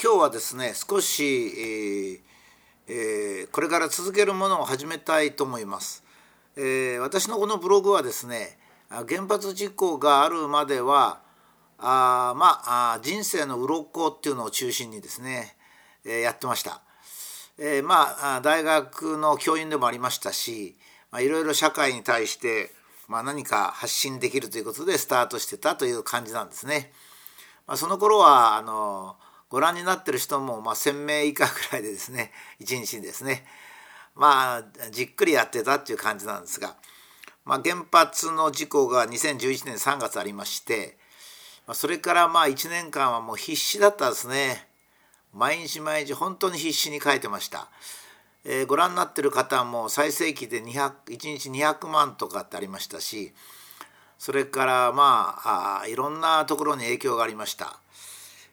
今日はですね少し、えーえー、これから続けるものを始めたいと思います。えー、私のこのブログはですね原発事故があるまではあまあ人生の鱗っていうのを中心にですね、えー、やってました。えー、まあ大学の教員でもありましたし、いろいろ社会に対して、まあ、何か発信できるということでスタートしてたという感じなんですね。まあ、その頃はあのご覧になってる人も、まあ、1,000名以下ぐらいでですね 一日にですねまあじっくりやってたっていう感じなんですが、まあ、原発の事故が2011年3月ありましてそれからまあ1年間はもう必死だったですね。毎日毎日本当に必死に書いてました、えー、ご覧になってる方も最盛期で1日200万とかってありましたしそれからまああいろんなところに影響がありました。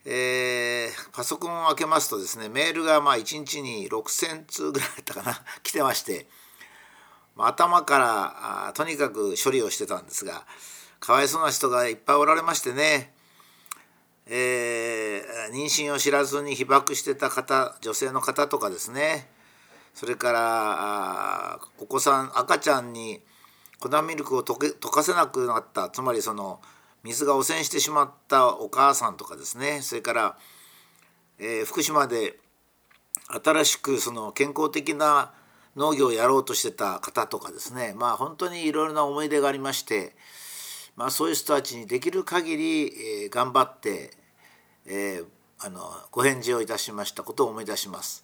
えー、パソコンを開けますとですねメールがまあ1日に6,000通ぐらいだったかな 来てまして、まあ、頭からあとにかく処理をしてたんですがかわいそうな人がいっぱいおられましてね、えー、妊娠を知らずに被爆してた方女性の方とかですねそれからお子さん赤ちゃんに粉ミルクを溶け溶かせなくなったつまりその水が汚染してしまったお母さんとかですね。それから、えー、福島で新しくその健康的な農業をやろうとしてた方とかですね。まあ本当にいろいろな思い出がありまして、まあ、そういう人たちにできる限り、えー、頑張って、えー、あのご返事をいたしました。ことを思い出します。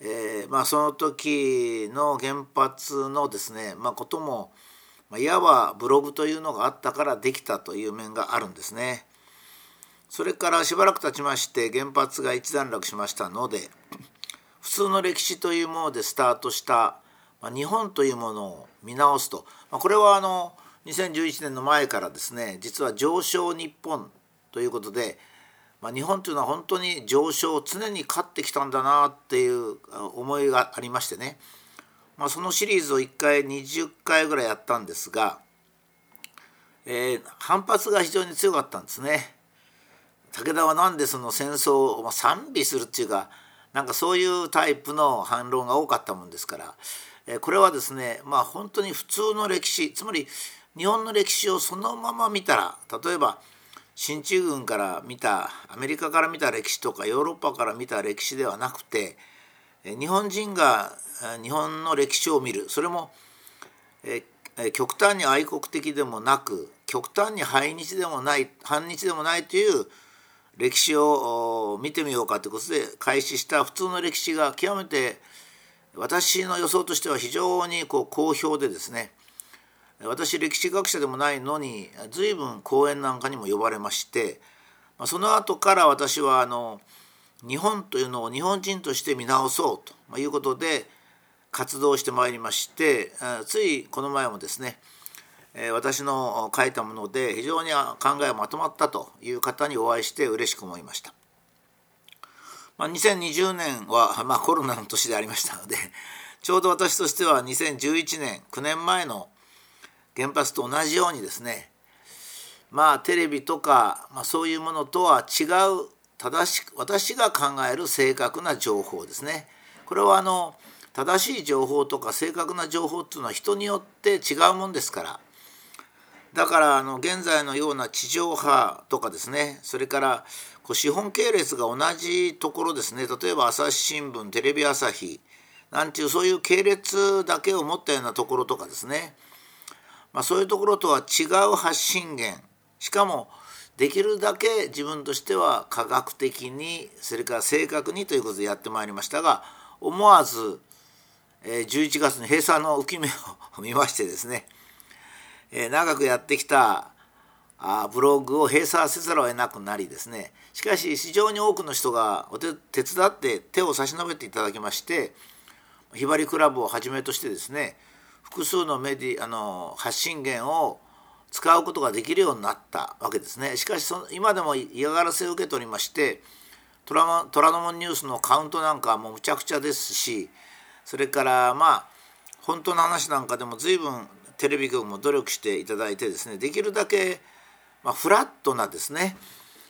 えー、まあ、その時の原発のですね、まあ、こともまあ、いわばブログというのがあったからできたという面があるんですね。それからしばらく経ちまして原発が一段落しましたので普通の歴史というものでスタートした、ま、日本というものを見直すと、ま、これはあの2011年の前からですね実は上昇日本ということで、ま、日本というのは本当に上昇を常に勝ってきたんだなっていう思いがありましてねまあ、そのシリーズを1回20回ぐらいやったんですが、えー、反発が非常に強かったんですね。武田はなんでその戦争を賛美するっていうかなんかそういうタイプの反論が多かったもんですから、えー、これはですねまあ本当に普通の歴史つまり日本の歴史をそのまま見たら例えば進駐軍から見たアメリカから見た歴史とかヨーロッパから見た歴史ではなくて日本人が日本の歴史を見る。それも、極端に愛国的でもなく極端に反日でもない反日でもないという歴史を見てみようかということで開始した普通の歴史が極めて私の予想としては非常にこう好評でですね私歴史学者でもないのに随分講演なんかにも呼ばれましてその後から私はあの日本というのを日本人として見直そうということで活動してまいりましてついこの前もですね私の書いたもので非常に考えがまとまったという方にお会いして嬉しく思いました。まあ、2020年は、まあ、コロナの年でありましたのでちょうど私としては2011年9年前の原発と同じようにですねまあテレビとか、まあ、そういうものとは違う正しく私が考える正確な情報ですね。これはあの正しい情報とか正確な情報っていうのは人によって違うもんですから。だからあの現在のような地上波とかですね。それからこう資本系列が同じところですね。例えば朝日新聞テレビ朝日なんていうそういう系列だけを持ったようなところとかですね、まあ、そういうところとは違う発信源。しかもできるだけ自分としては科学的にそれから正確にということでやってまいりましたが思わず11月に閉鎖の浮き目を見ましてですね長くやってきたブログを閉鎖せざるを得なくなりですねしかし非常に多くの人が手手伝って手を差し伸べていただきましてひばりクラブをはじめとしてですね複数のメディあの発信源を使うことができるようになったわけですねしかしその今でも嫌がらせを受けておりまして虎ノ門ニュースのカウントなんかもむちゃくちゃですしそれからまあ本当の話なんかでも随分テレビ局も努力していただいてですねできるだけ、まあ、フラットなですね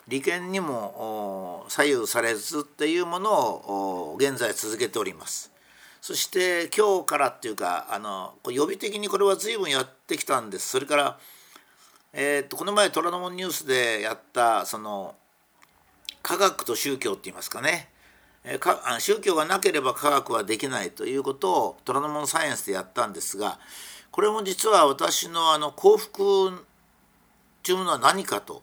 利権にも左右されずっていうものを現在続けております。そして今日からっていうかあの予備的にこれは随分やってきたんです。それから、えー、とこの前虎ノ門ニュースでやったその科学と宗教って言いますかね、えー、か宗教がなければ科学はできないということを虎ノ門サイエンスでやったんですがこれも実は私のあの幸福というものは何かと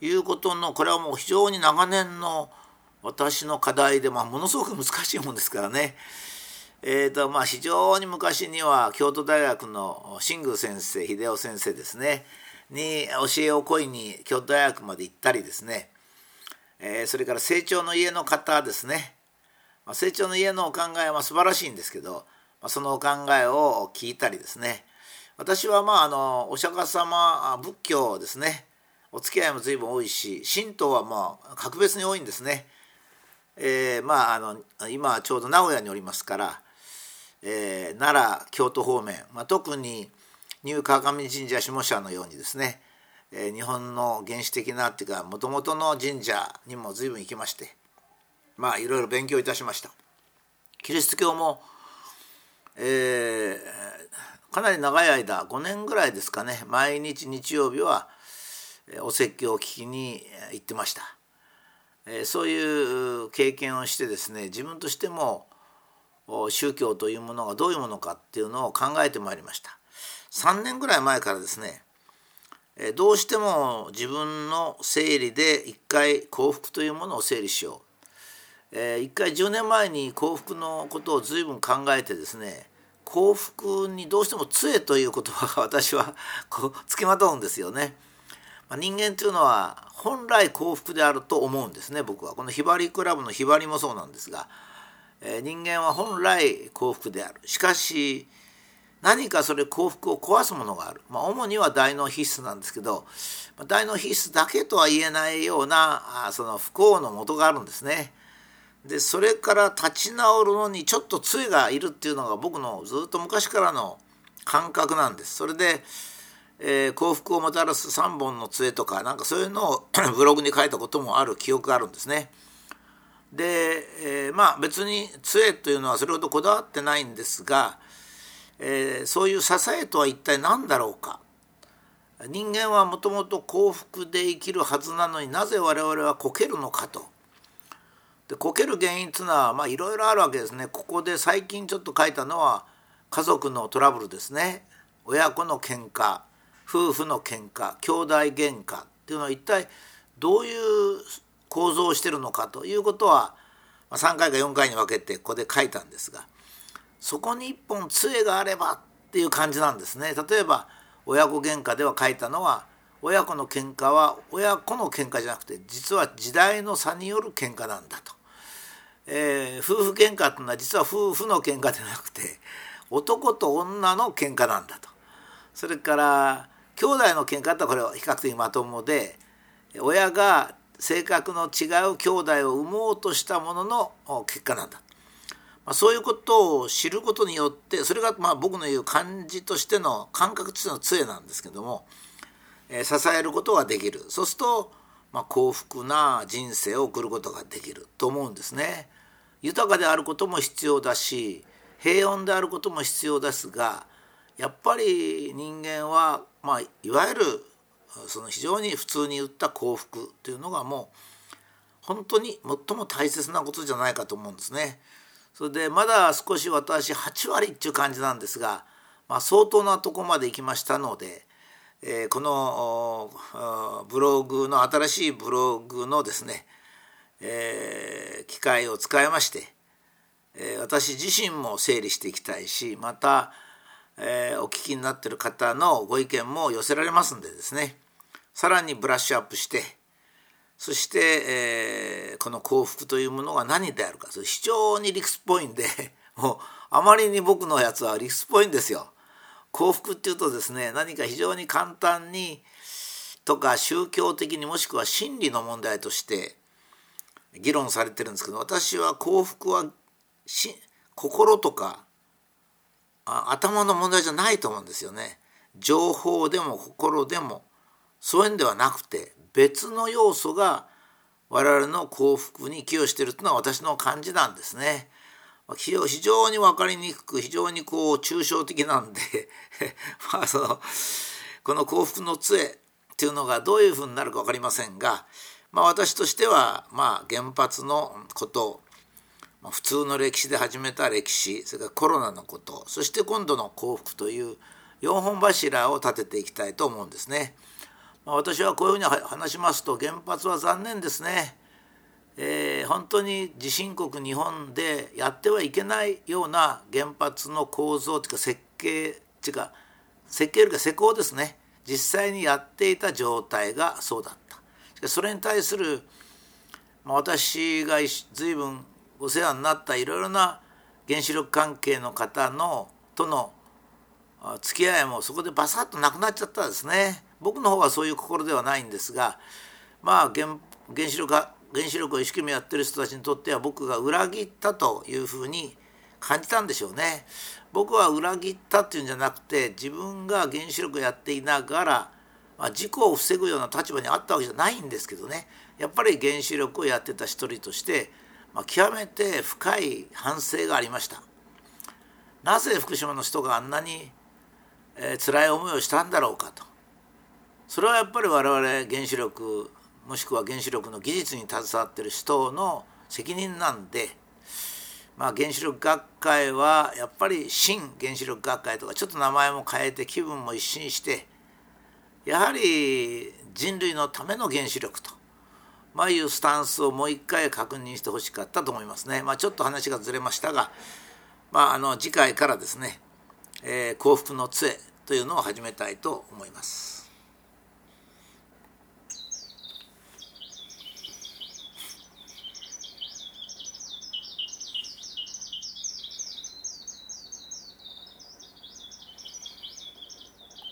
いうことのこれはもう非常に長年の私の課題で、まあ、ものすごく難しいもんですからね。えーとまあ、非常に昔には京都大学の新宮先生秀夫先生ですねに教えを請いに京都大学まで行ったりですね、え、それから成長の家の方ですね、ま、成長の家のお考えは素晴らしいんですけど、まあ、そのお考えを聞いたりですね。私はまああのお釈迦様仏教ですね。お付き合いも随分多いし神道はまあ格別に多いんですね。えー、まああの今ちょうど名古屋におりますから、えー、奈良京都方面、まあ、特にニュー川上神社下社のようにですね、え、日本の原始的なっていうかもともとの神社にも随分行きましてまあいろいろ勉強いたしました。キリスト教も、えー、かなり長い間5年ぐらいですかね毎日日曜日はお説教を聞きに行ってました。そういう経験をしてですね自分としても宗教というものがどういうものかっていうのを考えてまいりました。3年ぐらい前からですねどうしても自分の整理で一回幸福というものを整理しよう。一回10年前に幸福のことを随分考えてですね幸福にどうしても杖という言葉が 私はこうつきまとうんですよね。まあ、人間というのは本来幸福であると思うんですね僕はこのひばりクラブのひばりもそうなんですが、え、人間は本来幸福であるしかし何かそれ幸福を壊すものがある、まあ、主には大脳必須なんですけど大脳必須だけとは言えないようなあその不幸のもとがあるんですね。でそれから立ち直るのにちょっと杖がいるっていうのが僕のずっと昔からの感覚なんです。それでえー、幸福をもたらす3本の杖とかなんかそういうのを ブログに書いたこともある記憶があるんですね。で、えー、まあ別に杖というのはそれほどこだわってないんですが、えー、そういう支えとは一体何だろうか。人間はもともと幸福で生きるはずなのになぜ我々はこけるのかと。でこける原因っていうのはまあいろいろあるわけですね。ここで最近ちょっと書いたのは家族のトラブルですね。親子の喧嘩夫婦の喧嘩兄弟喧嘩っていうのは一体どういう構造をしてるのかということは3回か4回に分けてここで書いたんですがそこに一本杖があればっていう感じなんですね。例えば親子喧嘩では書いたのは親子の喧嘩は親子の喧嘩じゃなくて実は時代の差による喧嘩なんだと。えー、夫婦喧嘩っていうのは実は夫婦の喧嘩でなくて男と女の喧嘩なんだと。それから兄弟の喧嘩ってこれは比較的まともで親が性格の違う兄弟を産もうとしたものの結果なんだ、まあ、そういうことを知ることによってそれがまあ僕の言う感じとしての感覚としての杖なんですけども、えー、支えることができるそうすると、まあ、幸福な人生を送ることができると思うんですね。豊かであることも必要だし平穏であることも必要ですがやっぱり人間はまあ、いわゆるその非常に普通に言った幸福というのがもう本当に最も大切なことじゃないかと思うんですね。それでまだ少し私8割っていう感じなんですが、まあ、相当なとこまで行きましたので、えー、このブログの新しいブログのですね、えー、機会を使いまして、えー、私自身も整理していきたいしまたえ、お聞きになってる方のご意見も寄せられますんでですねさらにブラッシュアップしてそして、えー、この幸福というものが何であるかそれ非常に理屈っぽいんで もうあまりに僕のやつは理屈っぽいんですよ。幸福っていうとですね何か非常に簡単にとか宗教的にもしくは心理の問題として議論されてるんですけど私は幸福は心とか頭の問題じゃないと思うんですよね。情報でも心でもそういうんではなくて別の要素が我々の幸福に寄与しているというのは私の感じなんですね。非常に分かりにくく非常にこう抽象的なんで まあそのこの幸福の杖っていうのがどういうふうになるか分かりませんが、まあ、私としてはまあ原発のこと普通の歴史で始めた歴史それからコロナのことそして今度の幸福という4本柱を立てていきたいと思うんですね。まあ、私はこういうふうに話しますと原発は残念ですね。えー、本当に地震国日本でやってはいけないような原発の構造というか設計っていうか設計よりか施工ですね。実際にやっていた状態がそうだった。それに対する、まあ、私が随分お世話になったいろいろな原子力関係の方のとの付き合いもそこでバサッとなくなっちゃったんですね。僕の方はそういう心ではないんですがまあ原原子力原子力を一生懸命やってる人たちにとっては僕が裏切ったというふうに感じたんでしょうね。僕は裏切ったっていうんじゃなくて自分が原子力やっていながら、まあ、事故を防ぐような立場にあったわけじゃないんですけどねやっぱり原子力をやってた一人として、まあ、極めて深い反省がありました。なぜ福島の人があんなに、えー、辛い思いをしたんだろうかと。それはやっぱり我々原子力もしくは原子力の技術に携わってる人の責任なんで、まあ、原子力学会はやっぱり新原子力学会とかちょっと名前も変えて気分も一新してやはり人類のための原子力と、まあ、いうスタンスをもう一回確認してほしかったと思いますね。まあ、ちょっと話がずれましたが、まあ、あの次回からですね、えー、幸福の杖というのを始めたいと思います。